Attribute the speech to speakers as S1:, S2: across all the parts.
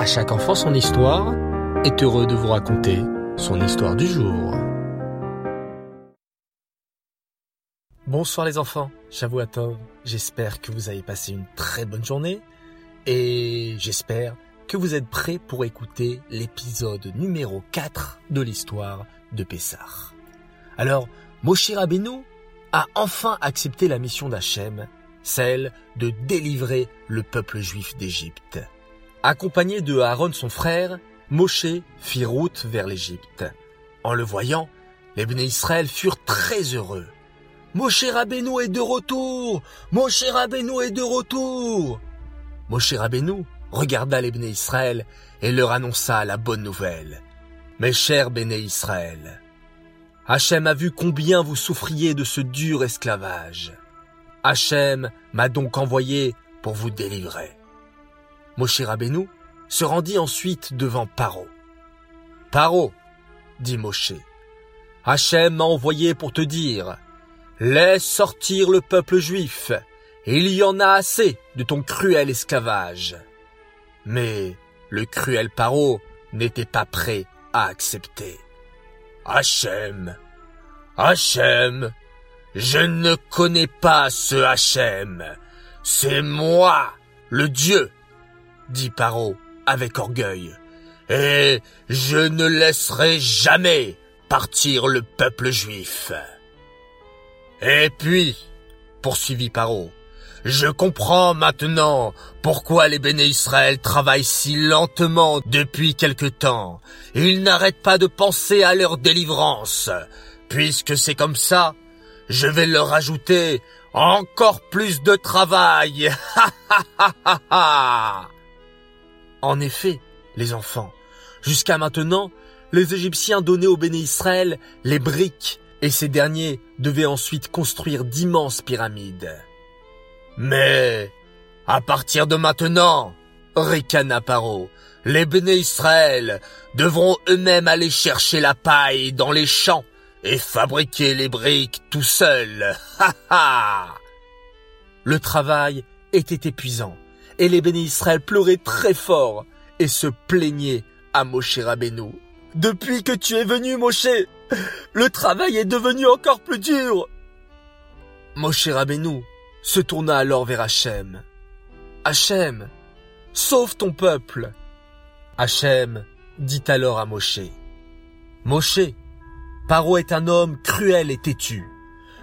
S1: À chaque enfant son histoire est heureux de vous raconter son histoire du jour. Bonsoir les enfants, Shavuatov. J'espère que vous avez passé une très bonne journée et j'espère que vous êtes prêts pour écouter l'épisode numéro 4 de l'histoire de Pessah. Alors, Moshe Rabbeinu a enfin accepté la mission d'Hachem, celle de délivrer le peuple juif d'Égypte. Accompagné de Aaron son frère, Moshe fit route vers l'Égypte. En le voyant, les Bnei Israël furent très heureux. Moshe Rabbeinu est de retour Moshe Rabbeinu est de retour Moshe Rabbeinu regarda les Bnei Israël et leur annonça la bonne nouvelle. Mes chers Bnei Israël, Hachem a vu combien vous souffriez de ce dur esclavage. Hachem m'a donc envoyé pour vous délivrer. Moshe Rabbeinu se rendit ensuite devant Paro. Paro, dit Moshe, Hachem m'a envoyé pour te dire, laisse sortir le peuple juif, il y en a assez de ton cruel esclavage. Mais le cruel Paro n'était pas prêt à accepter. Hachem, Hachem, je ne connais pas ce Hachem. C'est moi, le Dieu, dit Paro avec orgueil. Et je ne laisserai jamais partir le peuple juif. Et puis, poursuivit Paro, je comprends maintenant pourquoi les béné Israël travaillent si lentement depuis quelque temps. Ils n'arrêtent pas de penser à leur délivrance. Puisque c'est comme ça, je vais leur ajouter encore plus de travail. en effet, les enfants, jusqu'à maintenant, les Égyptiens donnaient aux béné Israël les briques et ces derniers devaient ensuite construire d'immenses pyramides. Mais, à partir de maintenant, ricana Paro, les béné Israël devront eux-mêmes aller chercher la paille dans les champs et fabriquer les briques tout seuls. Ha ha! Le travail était épuisant et les béné Israël pleuraient très fort et se plaignaient à Moshe Rabbeinu. Depuis que tu es venu, Moshe, le travail est devenu encore plus dur. Moshe Rabbeinu se tourna alors vers Hachem. Hachem, sauve ton peuple. Hachem dit alors à Moshe. Moshe, Paro est un homme cruel et têtu.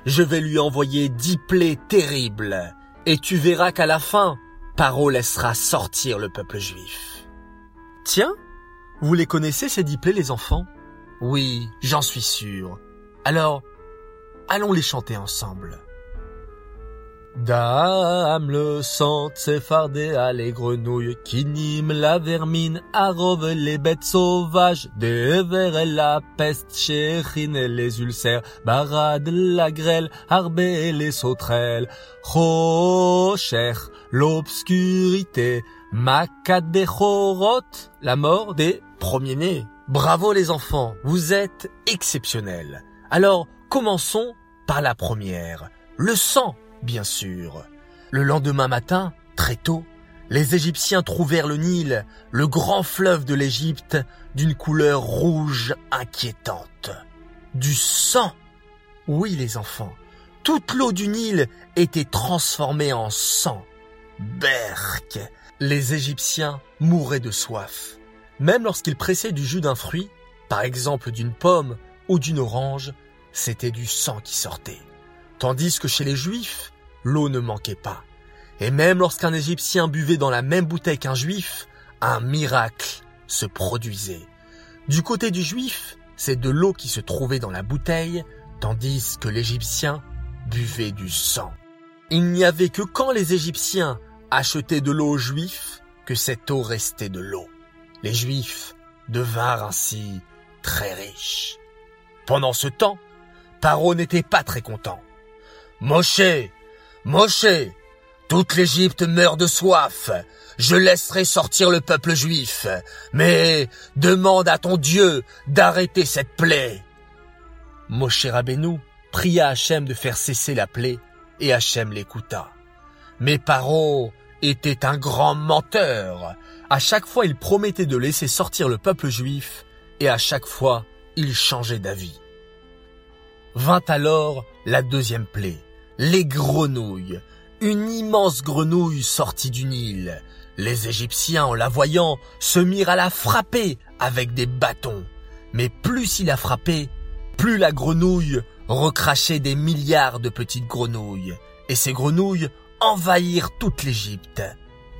S1: Je vais lui envoyer dix plaies terribles, et tu verras qu'à la fin, Paro laissera sortir le peuple juif. Tiens, vous les connaissez ces dix plaies, les enfants? Oui, j'en suis sûr. Alors, allons les chanter ensemble. Dame le sang, fardé à les grenouilles, qui nîmes la vermine, arrove les bêtes sauvages, et la peste, chérine les ulcères, barade la grêle, arbé et les sauterelles, rocher, l'obscurité, macat des chorotes, la mort des premiers-nés. Bravo les enfants, vous êtes exceptionnels. Alors, commençons par la première, le sang bien sûr. Le lendemain matin, très tôt, les Égyptiens trouvèrent le Nil, le grand fleuve de l'Égypte, d'une couleur rouge inquiétante. Du sang Oui les enfants, toute l'eau du Nil était transformée en sang. Berk Les Égyptiens mouraient de soif. Même lorsqu'ils pressaient du jus d'un fruit, par exemple d'une pomme ou d'une orange, c'était du sang qui sortait. Tandis que chez les Juifs, l'eau ne manquait pas. Et même lorsqu'un Égyptien buvait dans la même bouteille qu'un Juif, un miracle se produisait. Du côté du Juif, c'est de l'eau qui se trouvait dans la bouteille, tandis que l'Égyptien buvait du sang. Il n'y avait que quand les Égyptiens achetaient de l'eau aux Juifs que cette eau restait de l'eau. Les Juifs devinrent ainsi très riches. Pendant ce temps, Paro n'était pas très content. Moshe, Moshe, toute l'Égypte meurt de soif. Je laisserai sortir le peuple juif, mais demande à ton Dieu d'arrêter cette plaie. Moshe Rabbeinu pria Hachem de faire cesser la plaie, et Hachem l'écouta. Mais Paro était un grand menteur. À chaque fois, il promettait de laisser sortir le peuple juif, et à chaque fois, il changeait d'avis. Vint alors la deuxième plaie, les grenouilles. Une immense grenouille sortie du Nil. Les Égyptiens, en la voyant, se mirent à la frapper avec des bâtons. Mais plus il a frappé, plus la grenouille recrachait des milliards de petites grenouilles. Et ces grenouilles envahirent toute l'Égypte.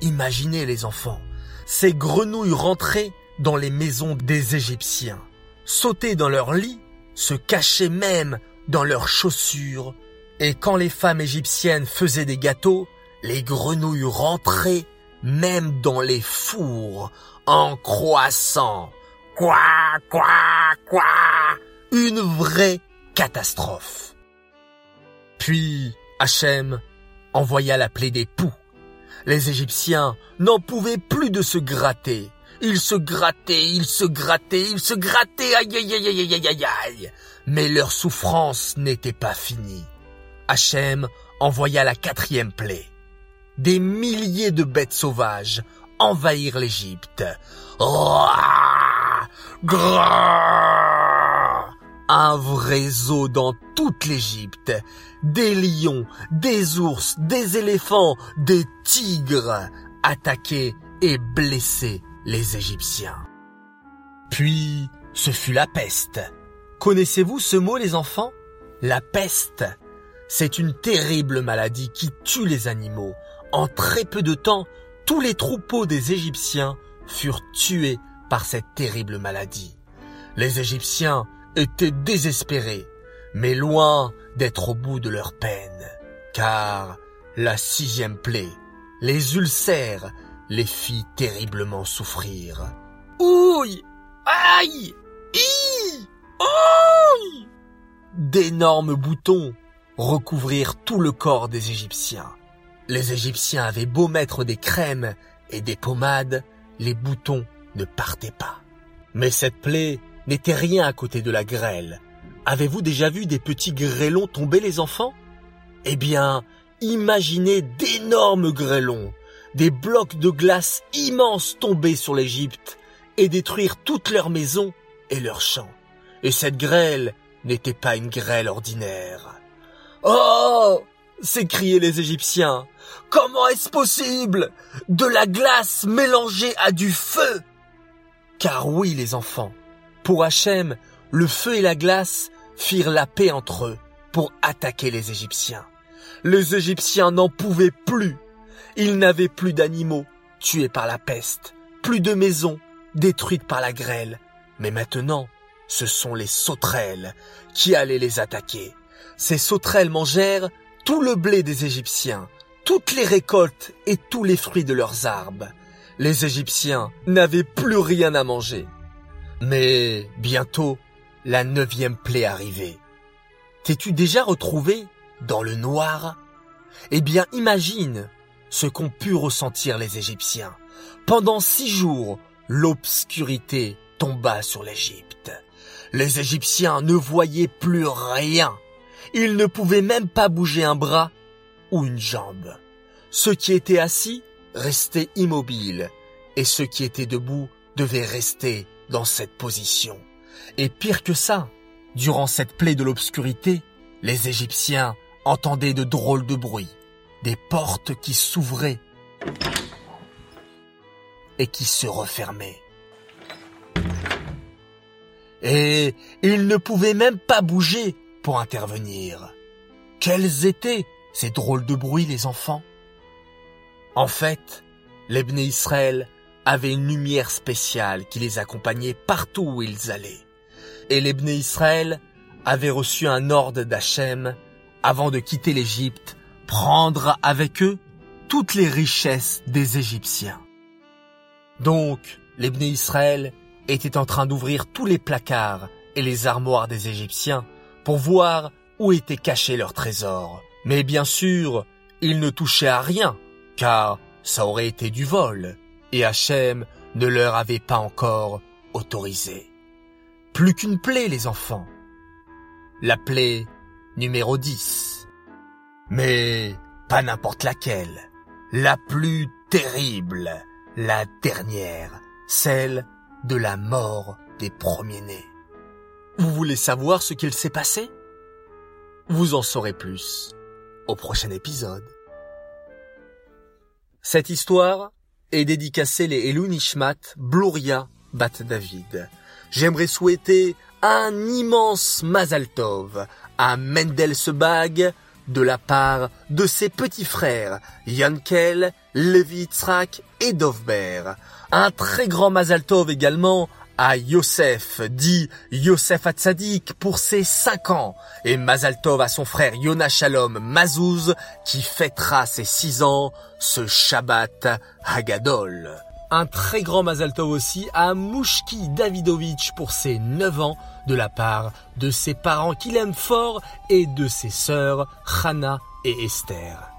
S1: Imaginez les enfants, ces grenouilles rentraient dans les maisons des Égyptiens, sautaient dans leurs lits, se cachaient même dans leurs chaussures, et quand les femmes égyptiennes faisaient des gâteaux, les grenouilles rentraient même dans les fours en croissant. Quoi, quoi, quoi Une vraie catastrophe. Puis Hachem envoya la plaie des poux. Les Égyptiens n'en pouvaient plus de se gratter. Ils se grattaient, ils se grattaient, ils se grattaient, aïe aïe aïe aïe aïe aïe aïe. Mais leur souffrance n'était pas finie. Hachem envoya la quatrième plaie. Des milliers de bêtes sauvages envahirent l'Égypte. Un vrai zoo dans toute l'Égypte. Des lions, des ours, des éléphants, des tigres attaquaient et blessaient les Égyptiens. Puis, ce fut la peste. Connaissez-vous ce mot, les enfants? La peste. C'est une terrible maladie qui tue les animaux. En très peu de temps, tous les troupeaux des Égyptiens furent tués par cette terrible maladie. Les Égyptiens étaient désespérés, mais loin d'être au bout de leur peine, car la sixième plaie, les ulcères, les fit terriblement souffrir. Ouille Aïe Ouille D'énormes boutons recouvrirent tout le corps des Égyptiens. Les Égyptiens avaient beau mettre des crèmes et des pommades, les boutons ne partaient pas. Mais cette plaie n'était rien à côté de la grêle. Avez-vous déjà vu des petits grêlons tomber les enfants? Eh bien, imaginez d'énormes grêlons, des blocs de glace immenses tomber sur l'Égypte et détruire toutes leurs maisons et leurs champs. Et cette grêle n'était pas une grêle ordinaire. Oh s'écriaient les Égyptiens. Comment est-ce possible? De la glace mélangée à du feu Car oui, les enfants, pour Hachem, le feu et la glace firent la paix entre eux pour attaquer les Égyptiens. Les Égyptiens n'en pouvaient plus. Ils n'avaient plus d'animaux tués par la peste, plus de maisons détruites par la grêle. Mais maintenant, ce sont les sauterelles qui allaient les attaquer. Ces sauterelles mangèrent tout le blé des Égyptiens, toutes les récoltes et tous les fruits de leurs arbres. Les Égyptiens n'avaient plus rien à manger. Mais bientôt, la neuvième plaie arrivait. T'es-tu déjà retrouvé dans le noir? Eh bien, imagine ce qu'ont pu ressentir les Égyptiens. Pendant six jours, l'obscurité tomba sur l'Égypte. Les Égyptiens ne voyaient plus rien. Ils ne pouvaient même pas bouger un bras ou une jambe. Ceux qui étaient assis restaient immobiles et ceux qui étaient debout devaient rester dans cette position. Et pire que ça, durant cette plaie de l'obscurité, les Égyptiens entendaient de drôles de bruits, des portes qui s'ouvraient et qui se refermaient. Et ils ne pouvaient même pas bouger intervenir. Quels étaient ces drôles de bruits, les enfants? En fait, les Israël avaient une lumière spéciale qui les accompagnait partout où ils allaient. Et les Israël avaient reçu un ordre d'Hachem avant de quitter l'Égypte, prendre avec eux toutes les richesses des Égyptiens. Donc, les Israël étaient en train d'ouvrir tous les placards et les armoires des Égyptiens pour voir où étaient cachés leurs trésors. Mais bien sûr, ils ne touchaient à rien, car ça aurait été du vol, et Hachem ne leur avait pas encore autorisé. Plus qu'une plaie, les enfants. La plaie numéro 10. Mais pas n'importe laquelle. La plus terrible. la dernière, celle de la mort des premiers-nés. Vous voulez savoir ce qu'il s'est passé? Vous en saurez plus au prochain épisode. Cette histoire est dédicacée les Elou Nishmat Bloria Bat David. J'aimerais souhaiter un immense Mazal Tov à Mendel Sebag de la part de ses petits frères Yankel, Levi Tzrak et Dovber. Un très grand Mazal Tov également à Yosef, dit Yosef Hatzadik, pour ses cinq ans, et Mazal Tov à son frère Yona Shalom Mazouz, qui fêtera ses six ans ce Shabbat Hagadol. Un très grand Mazal Tov aussi à Mouchki Davidovitch pour ses 9 ans de la part de ses parents qu'il aime fort et de ses sœurs Hana et Esther.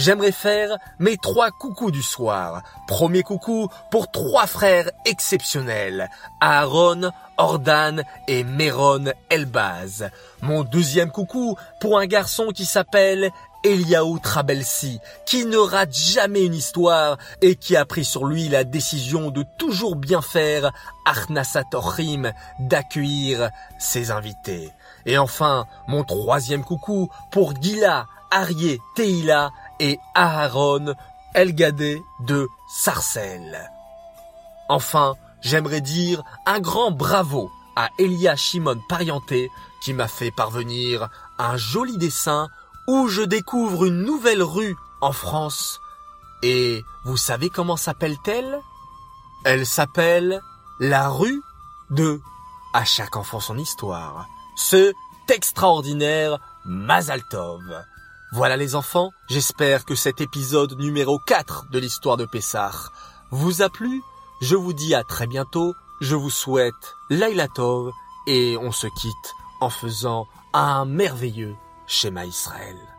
S1: J'aimerais faire mes trois coucous du soir. Premier coucou pour trois frères exceptionnels, Aaron, Ordan et Meron Elbaz. Mon deuxième coucou pour un garçon qui s'appelle Eliaou Trabelsi, qui ne rate jamais une histoire et qui a pris sur lui la décision de toujours bien faire Arnasatorim, d'accueillir ses invités. Et enfin, mon troisième coucou pour Gila, Arié, Teila et Aharon Elgadé de Sarcelles. Enfin, j'aimerais dire un grand bravo à Elia Shimon Parienté qui m'a fait parvenir un joli dessin où je découvre une nouvelle rue en France. Et vous savez comment s'appelle-t-elle? Elle s'appelle la rue de À chaque enfant son histoire. Ce extraordinaire Mazaltov. Voilà les enfants, j'espère que cet épisode numéro 4 de l'histoire de Pessah vous a plu. Je vous dis à très bientôt, je vous souhaite Lailatov et on se quitte en faisant un merveilleux schéma Israël.